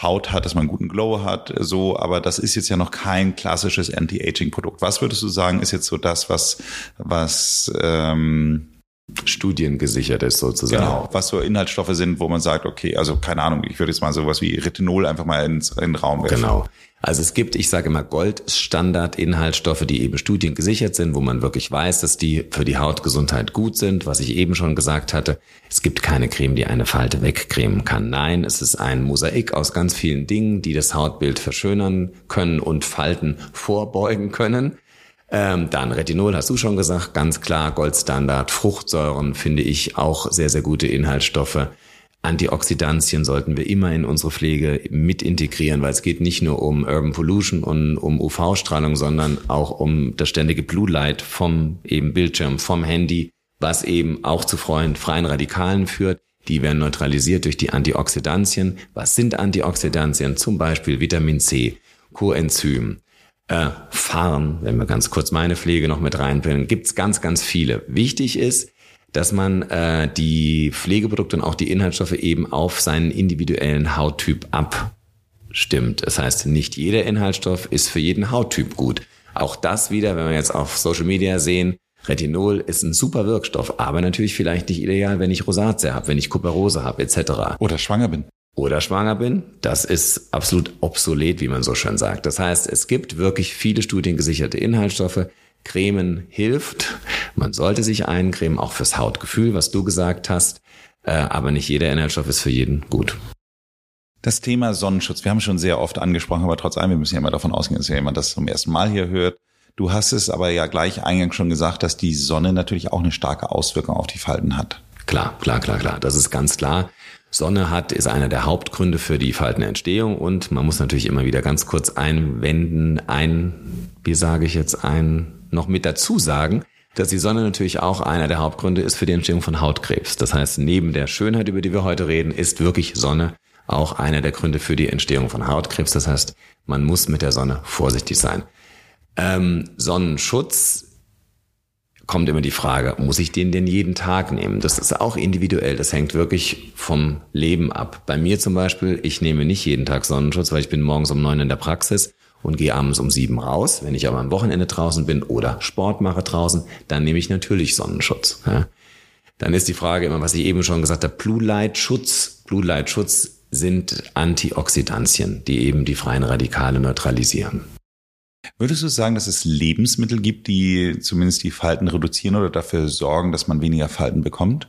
Haut hat, dass man einen guten Glow hat, so, aber das ist jetzt ja noch kein klassisches Anti-Aging-Produkt. Was würdest du sagen, ist jetzt so das, was, was, ähm, studiengesichert ist sozusagen. Genau, was so Inhaltsstoffe sind, wo man sagt, okay, also keine Ahnung, ich würde jetzt mal sowas wie Retinol einfach mal ins, in den Raum werfen. Genau. Also es gibt, ich sage immer, Goldstandard-Inhaltsstoffe, die eben studiengesichert sind, wo man wirklich weiß, dass die für die Hautgesundheit gut sind. Was ich eben schon gesagt hatte, es gibt keine Creme, die eine Falte wegcremen kann. Nein, es ist ein Mosaik aus ganz vielen Dingen, die das Hautbild verschönern können und Falten vorbeugen können. Ähm, dann Retinol, hast du schon gesagt, ganz klar, Goldstandard. Fruchtsäuren finde ich auch sehr, sehr gute Inhaltsstoffe. Antioxidantien sollten wir immer in unsere Pflege mit integrieren, weil es geht nicht nur um Urban Pollution und um UV-Strahlung, sondern auch um das ständige Blue Light vom eben Bildschirm, vom Handy, was eben auch zu freien, Radikalen führt. Die werden neutralisiert durch die Antioxidantien. Was sind Antioxidantien? Zum Beispiel Vitamin C, Coenzym, äh, Farn, wenn wir ganz kurz meine Pflege noch mit reinbringen, gibt's ganz, ganz viele. Wichtig ist, dass man äh, die Pflegeprodukte und auch die Inhaltsstoffe eben auf seinen individuellen Hauttyp abstimmt. Das heißt, nicht jeder Inhaltsstoff ist für jeden Hauttyp gut. Auch das wieder, wenn wir jetzt auf Social Media sehen, Retinol ist ein super Wirkstoff, aber natürlich vielleicht nicht ideal, wenn ich Rosatia habe, wenn ich Kuperose habe, etc. Oder schwanger bin. Oder schwanger bin. Das ist absolut obsolet, wie man so schön sagt. Das heißt, es gibt wirklich viele studiengesicherte Inhaltsstoffe, Cremen hilft. Man sollte sich eincremen, auch fürs Hautgefühl, was du gesagt hast. Äh, aber nicht jeder Inhaltsstoff ist für jeden gut. Das Thema Sonnenschutz, wir haben schon sehr oft angesprochen, aber trotz allem, wir müssen ja immer davon ausgehen, dass ja jemand das zum ersten Mal hier hört. Du hast es aber ja gleich eingangs schon gesagt, dass die Sonne natürlich auch eine starke Auswirkung auf die Falten hat. Klar, klar, klar, klar. Das ist ganz klar. Sonne hat, ist einer der Hauptgründe für die Faltenentstehung und man muss natürlich immer wieder ganz kurz einwenden, ein, wie sage ich jetzt, ein noch mit dazu sagen, dass die Sonne natürlich auch einer der Hauptgründe ist für die Entstehung von Hautkrebs. Das heißt, neben der Schönheit, über die wir heute reden, ist wirklich Sonne auch einer der Gründe für die Entstehung von Hautkrebs. Das heißt, man muss mit der Sonne vorsichtig sein. Ähm, Sonnenschutz kommt immer die Frage, muss ich den denn jeden Tag nehmen? Das ist auch individuell. Das hängt wirklich vom Leben ab. Bei mir zum Beispiel, ich nehme nicht jeden Tag Sonnenschutz, weil ich bin morgens um neun in der Praxis und gehe abends um sieben raus. Wenn ich aber am Wochenende draußen bin oder Sport mache draußen, dann nehme ich natürlich Sonnenschutz. Ja. Dann ist die Frage immer, was ich eben schon gesagt habe, Blue Light Schutz. Blue Light Schutz sind Antioxidantien, die eben die freien Radikale neutralisieren. Würdest du sagen, dass es Lebensmittel gibt, die zumindest die Falten reduzieren oder dafür sorgen, dass man weniger Falten bekommt?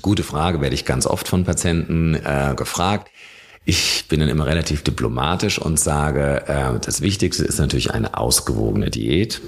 Gute Frage, werde ich ganz oft von Patienten äh, gefragt. Ich bin dann immer relativ diplomatisch und sage, äh, das Wichtigste ist natürlich eine ausgewogene Diät.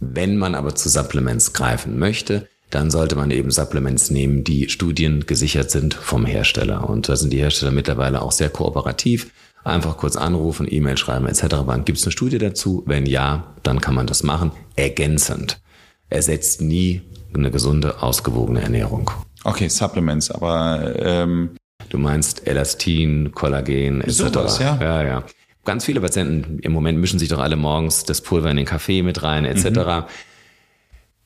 Wenn man aber zu Supplements greifen möchte, dann sollte man eben Supplements nehmen, die studiengesichert sind vom Hersteller. Und da sind die Hersteller mittlerweile auch sehr kooperativ. Einfach kurz anrufen, E-Mail schreiben etc. Gibt es eine Studie dazu? Wenn ja, dann kann man das machen. Ergänzend. Ersetzt nie eine gesunde, ausgewogene Ernährung. Okay, Supplements, aber ähm, Du meinst Elastin, Kollagen etc. Sowas, ja. ja, ja. Ganz viele Patienten im Moment mischen sich doch alle morgens das Pulver in den Kaffee mit rein etc. Mhm.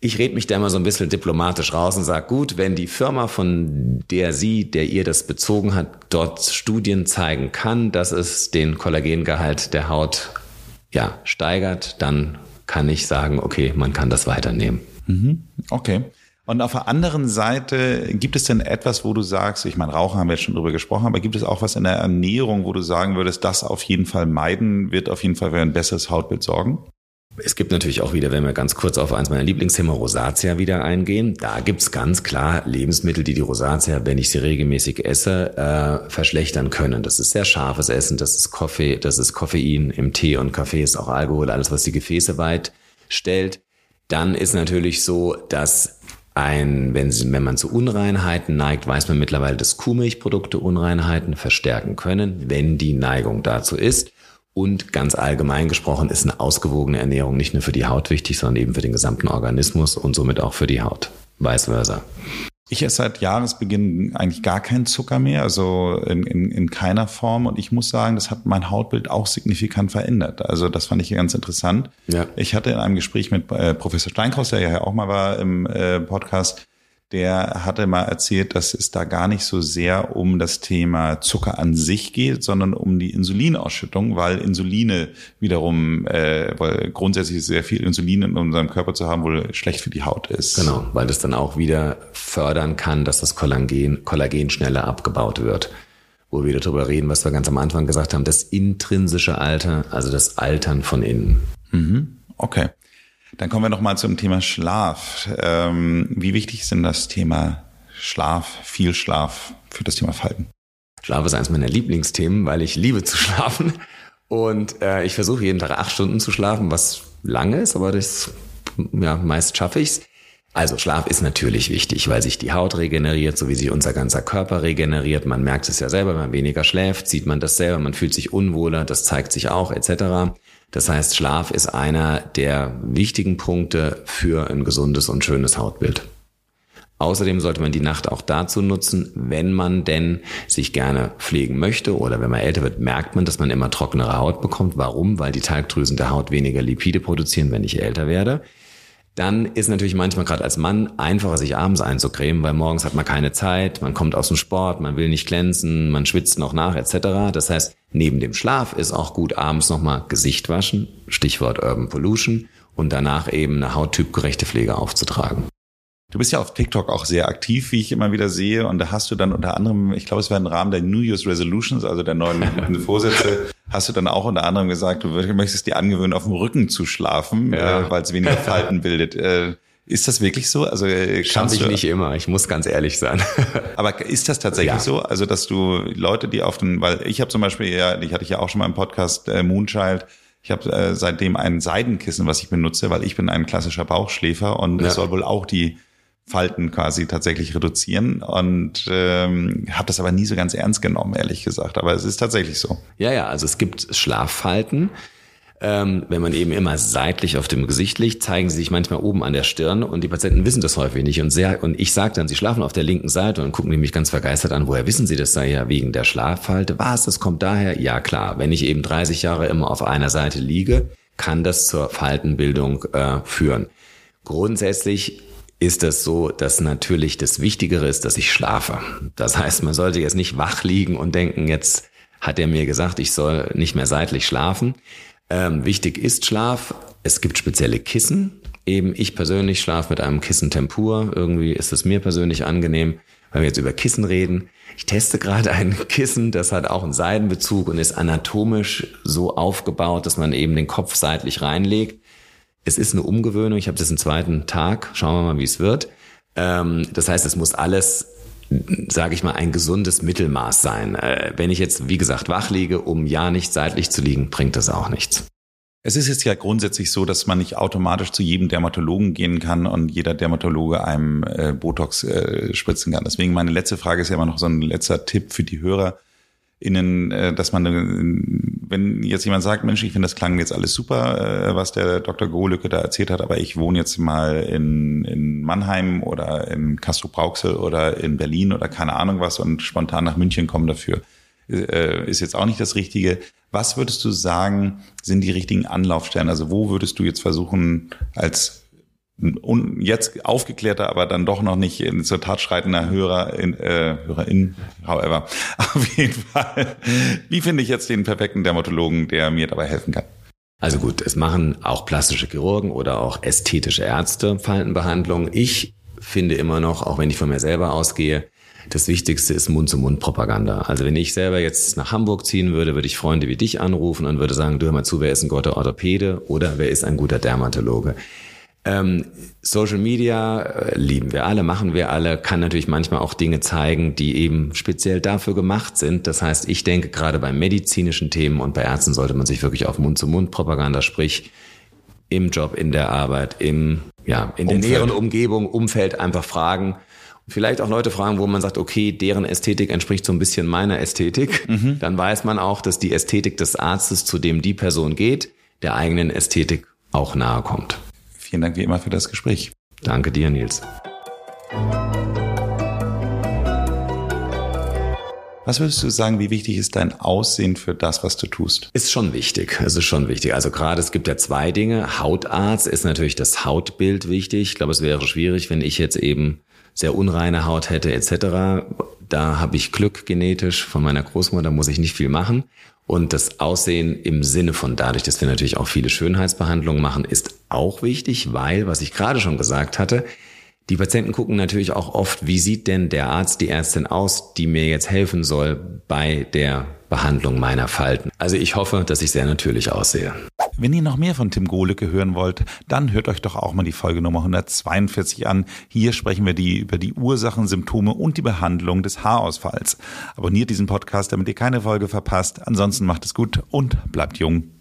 Ich rede mich da immer so ein bisschen diplomatisch raus und sage, gut, wenn die Firma, von der Sie, der ihr das bezogen hat, dort Studien zeigen kann, dass es den Kollagengehalt der Haut ja, steigert, dann kann ich sagen, okay, man kann das weiternehmen. Mhm. Okay. Und auf der anderen Seite, gibt es denn etwas, wo du sagst, ich meine, Rauchen haben wir jetzt schon drüber gesprochen, aber gibt es auch was in der Ernährung, wo du sagen würdest, das auf jeden Fall meiden, wird auf jeden Fall für ein besseres Hautbild sorgen? Es gibt natürlich auch wieder, wenn wir ganz kurz auf eins meiner Lieblingsthema Rosatia wieder eingehen, da gibt's ganz klar Lebensmittel, die die Rosatia, wenn ich sie regelmäßig esse, äh, verschlechtern können. Das ist sehr scharfes Essen, das ist Kaffee, das ist Koffein im Tee und Kaffee ist auch Alkohol, alles was die Gefäße weit stellt. Dann ist natürlich so, dass ein, wenn, wenn man zu Unreinheiten neigt, weiß man mittlerweile, dass Kuhmilchprodukte Unreinheiten verstärken können, wenn die Neigung dazu ist. Und ganz allgemein gesprochen ist eine ausgewogene Ernährung nicht nur für die Haut wichtig, sondern eben für den gesamten Organismus und somit auch für die Haut. Vice versa. Ich esse seit Jahresbeginn eigentlich gar keinen Zucker mehr, also in, in, in keiner Form. Und ich muss sagen, das hat mein Hautbild auch signifikant verändert. Also das fand ich ganz interessant. Ja. Ich hatte in einem Gespräch mit äh, Professor Steinkraus, der ja auch mal war im äh, Podcast, der hatte mal erzählt, dass es da gar nicht so sehr um das Thema Zucker an sich geht, sondern um die Insulinausschüttung, weil Insuline wiederum, äh, weil grundsätzlich sehr viel Insulin in unserem Körper zu haben, wohl schlecht für die Haut ist. Genau, weil das dann auch wieder fördern kann, dass das Kollagen, Kollagen schneller abgebaut wird. Wo wir wieder darüber reden, was wir ganz am Anfang gesagt haben, das intrinsische Alter, also das Altern von innen. Mhm. Okay. Dann kommen wir nochmal zum Thema Schlaf. Ähm, wie wichtig ist denn das Thema Schlaf, viel Schlaf für das Thema Falten? Schlaf ist eines meiner Lieblingsthemen, weil ich liebe zu schlafen. Und äh, ich versuche jeden Tag acht Stunden zu schlafen, was lange ist, aber das, ja, meist schaffe ich's. Also Schlaf ist natürlich wichtig, weil sich die Haut regeneriert, so wie sich unser ganzer Körper regeneriert. Man merkt es ja selber, wenn man weniger schläft, sieht man das selber, man fühlt sich unwohler, das zeigt sich auch etc. Das heißt, Schlaf ist einer der wichtigen Punkte für ein gesundes und schönes Hautbild. Außerdem sollte man die Nacht auch dazu nutzen, wenn man denn sich gerne pflegen möchte oder wenn man älter wird, merkt man, dass man immer trockenere Haut bekommt. Warum? Weil die Talgdrüsen der Haut weniger Lipide produzieren, wenn ich älter werde. Dann ist natürlich manchmal gerade als Mann einfacher, sich abends einzucremen, weil morgens hat man keine Zeit, man kommt aus dem Sport, man will nicht glänzen, man schwitzt noch nach etc. Das heißt, neben dem Schlaf ist auch gut abends nochmal Gesicht waschen, Stichwort Urban Pollution, und danach eben eine hauttypgerechte Pflege aufzutragen. Du bist ja auf TikTok auch sehr aktiv, wie ich immer wieder sehe. Und da hast du dann unter anderem, ich glaube, es war im Rahmen der New Year's Resolutions, also der neuen Vorsätze, hast du dann auch unter anderem gesagt, du möchtest dir angewöhnen, auf dem Rücken zu schlafen, ja. äh, weil es weniger Falten bildet. Äh, ist das wirklich so? Also äh, schaffe ich du, nicht immer. Ich muss ganz ehrlich sein. aber ist das tatsächlich ja. so? Also dass du Leute, die auf den, weil ich habe zum Beispiel ja, ich hatte ich ja auch schon mal im Podcast äh, Moonchild. Ich habe äh, seitdem ein Seidenkissen, was ich benutze, weil ich bin ein klassischer Bauchschläfer und ja. soll wohl auch die Falten quasi tatsächlich reduzieren und ähm, habe das aber nie so ganz ernst genommen, ehrlich gesagt. Aber es ist tatsächlich so. Ja, ja, also es gibt Schlaffalten. Ähm, wenn man eben immer seitlich auf dem Gesicht liegt, zeigen sie sich manchmal oben an der Stirn und die Patienten wissen das häufig nicht. Und, sehr, und ich sage dann, sie schlafen auf der linken Seite und gucken mich ganz vergeistert an, woher wissen sie das? Sei ja wegen der Schlaffalte. Was, das kommt daher? Ja klar, wenn ich eben 30 Jahre immer auf einer Seite liege, kann das zur Faltenbildung äh, führen. Grundsätzlich ist das so, dass natürlich das Wichtigere ist, dass ich schlafe. Das heißt, man sollte jetzt nicht wach liegen und denken, jetzt hat er mir gesagt, ich soll nicht mehr seitlich schlafen. Ähm, wichtig ist Schlaf. Es gibt spezielle Kissen. Eben ich persönlich schlafe mit einem Kissen Tempur. Irgendwie ist es mir persönlich angenehm, weil wir jetzt über Kissen reden. Ich teste gerade ein Kissen, das hat auch einen Seidenbezug und ist anatomisch so aufgebaut, dass man eben den Kopf seitlich reinlegt es ist eine Umgewöhnung. Ich habe das im zweiten Tag. Schauen wir mal, wie es wird. Ähm, das heißt, es muss alles sage ich mal, ein gesundes Mittelmaß sein. Äh, wenn ich jetzt, wie gesagt, wach liege, um ja nicht seitlich zu liegen, bringt das auch nichts. Es ist jetzt ja grundsätzlich so, dass man nicht automatisch zu jedem Dermatologen gehen kann und jeder Dermatologe einem äh, Botox äh, spritzen kann. Deswegen meine letzte Frage ist ja immer noch so ein letzter Tipp für die Hörer innen, äh, dass man, wenn jetzt jemand sagt, Mensch, ich finde, das klang jetzt alles super, äh, was der Dr. Gohlücke da erzählt hat, aber ich wohne jetzt mal in, in Mannheim oder in Castro-Brauxel oder in Berlin oder keine Ahnung was und spontan nach München kommen dafür, äh, ist jetzt auch nicht das Richtige. Was würdest du sagen, sind die richtigen Anlaufstellen? Also wo würdest du jetzt versuchen, als und jetzt aufgeklärter, aber dann doch noch nicht in, zur Tat schreitender Hörer, in, äh, Hörerin, however. Auf jeden Fall. Wie finde ich jetzt den perfekten Dermatologen, der mir dabei helfen kann? Also gut, es machen auch plastische Chirurgen oder auch ästhetische Ärzte Faltenbehandlung. Ich finde immer noch, auch wenn ich von mir selber ausgehe, das Wichtigste ist Mund-zu-Mund-Propaganda. Also wenn ich selber jetzt nach Hamburg ziehen würde, würde ich Freunde wie dich anrufen und würde sagen, du hör mal zu, wer ist ein guter Orthopäde oder wer ist ein guter Dermatologe? Ähm, Social Media äh, lieben wir alle, machen wir alle, kann natürlich manchmal auch Dinge zeigen, die eben speziell dafür gemacht sind. Das heißt, ich denke gerade bei medizinischen Themen und bei Ärzten sollte man sich wirklich auf Mund-zu-Mund-Propaganda, sprich im Job, in der Arbeit, im, ja, in der näheren Umgebung, Umfeld einfach fragen. Vielleicht auch Leute fragen, wo man sagt, okay, deren Ästhetik entspricht so ein bisschen meiner Ästhetik. Mhm. Dann weiß man auch, dass die Ästhetik des Arztes, zu dem die Person geht, der eigenen Ästhetik auch nahe kommt. Vielen Dank wie immer für das Gespräch. Danke dir, Nils. Was würdest du sagen, wie wichtig ist dein Aussehen für das, was du tust? Ist schon wichtig. Es ist schon wichtig. Also gerade es gibt ja zwei Dinge. Hautarzt ist natürlich das Hautbild wichtig. Ich glaube, es wäre schwierig, wenn ich jetzt eben sehr unreine Haut hätte etc. Da habe ich Glück genetisch von meiner Großmutter, muss ich nicht viel machen. Und das Aussehen im Sinne von dadurch, dass wir natürlich auch viele Schönheitsbehandlungen machen, ist auch wichtig, weil, was ich gerade schon gesagt hatte, die Patienten gucken natürlich auch oft, wie sieht denn der Arzt, die Ärztin aus, die mir jetzt helfen soll bei der Behandlung meiner Falten. Also ich hoffe, dass ich sehr natürlich aussehe. Wenn ihr noch mehr von Tim Gohlecke hören wollt, dann hört euch doch auch mal die Folge Nummer 142 an. Hier sprechen wir die, über die Ursachen, Symptome und die Behandlung des Haarausfalls. Abonniert diesen Podcast, damit ihr keine Folge verpasst. Ansonsten macht es gut und bleibt jung.